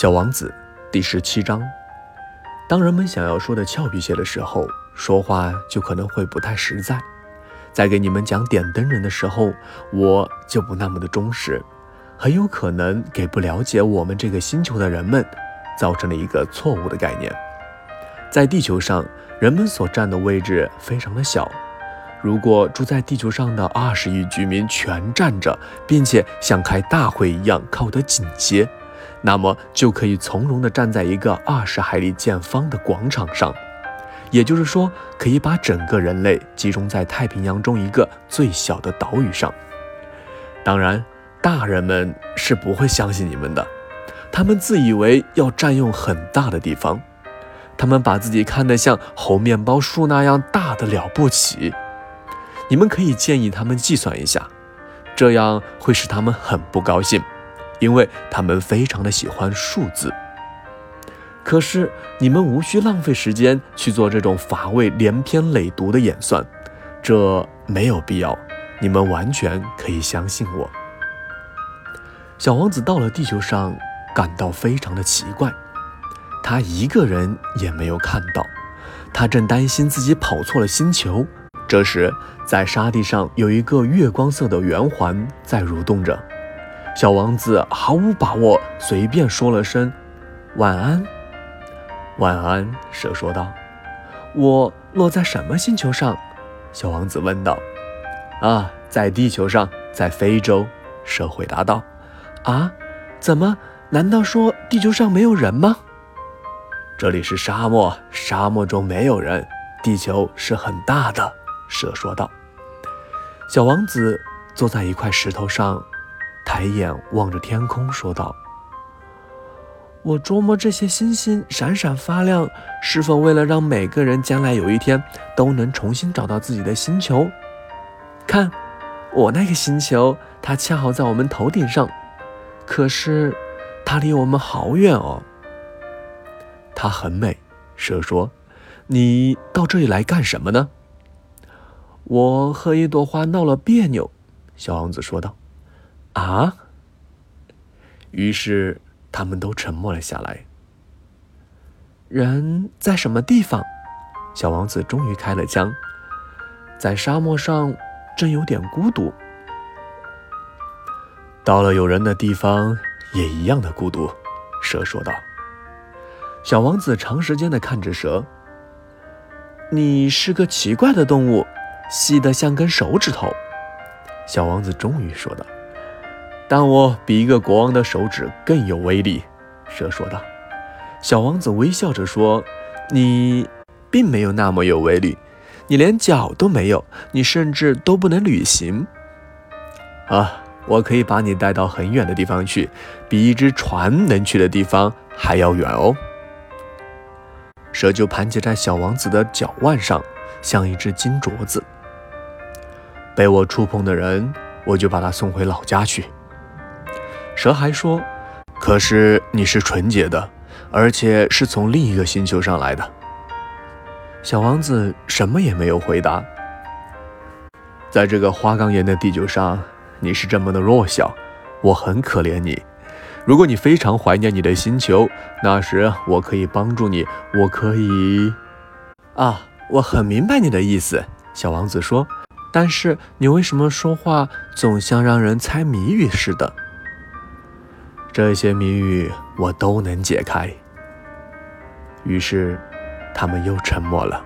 小王子第十七章。当人们想要说的俏皮些的时候，说话就可能会不太实在。在给你们讲点灯人的时候，我就不那么的忠实，很有可能给不了解我们这个星球的人们造成了一个错误的概念。在地球上，人们所占的位置非常的小。如果住在地球上的二十亿居民全站着，并且像开大会一样靠得紧些，那么就可以从容地站在一个二十海里见方的广场上。也就是说，可以把整个人类集中在太平洋中一个最小的岛屿上。当然，大人们是不会相信你们的，他们自以为要占用很大的地方，他们把自己看得像猴面包树那样大的了不起。你们可以建议他们计算一下，这样会使他们很不高兴，因为他们非常的喜欢数字。可是你们无需浪费时间去做这种乏味、连篇累牍的演算，这没有必要。你们完全可以相信我。小王子到了地球上，感到非常的奇怪，他一个人也没有看到，他正担心自己跑错了星球。这时，在沙地上有一个月光色的圆环在蠕动着。小王子毫无把握，随便说了声“晚安”。晚安，蛇说道。我落在什么星球上？小王子问道。啊，在地球上，在非洲。蛇回答道。啊，怎么？难道说地球上没有人吗？这里是沙漠，沙漠中没有人。地球是很大的。蛇说道。小王子坐在一块石头上，抬眼望着天空，说道。我琢磨这些星星闪闪发亮，是否为了让每个人将来有一天都能重新找到自己的星球？看，我那个星球，它恰好在我们头顶上，可是它离我们好远哦。它很美，蛇说：“你到这里来干什么呢？”我和一朵花闹了别扭，小王子说道。“啊？”于是。他们都沉默了下来。人在什么地方？小王子终于开了枪。在沙漠上，真有点孤独。到了有人的地方，也一样的孤独。蛇说道。小王子长时间的看着蛇。你是个奇怪的动物，细得像根手指头。小王子终于说道。但我比一个国王的手指更有威力，蛇说道。小王子微笑着说：“你并没有那么有威力，你连脚都没有，你甚至都不能旅行。啊，我可以把你带到很远的地方去，比一只船能去的地方还要远哦。”蛇就盘结在小王子的脚腕上，像一只金镯子。被我触碰的人，我就把他送回老家去。蛇还说：“可是你是纯洁的，而且是从另一个星球上来的。”小王子什么也没有回答。在这个花岗岩的地球上，你是这么的弱小，我很可怜你。如果你非常怀念你的星球，那时我可以帮助你。我可以……啊，我很明白你的意思。”小王子说。“但是你为什么说话总像让人猜谜语似的？”这些谜语我都能解开。于是，他们又沉默了。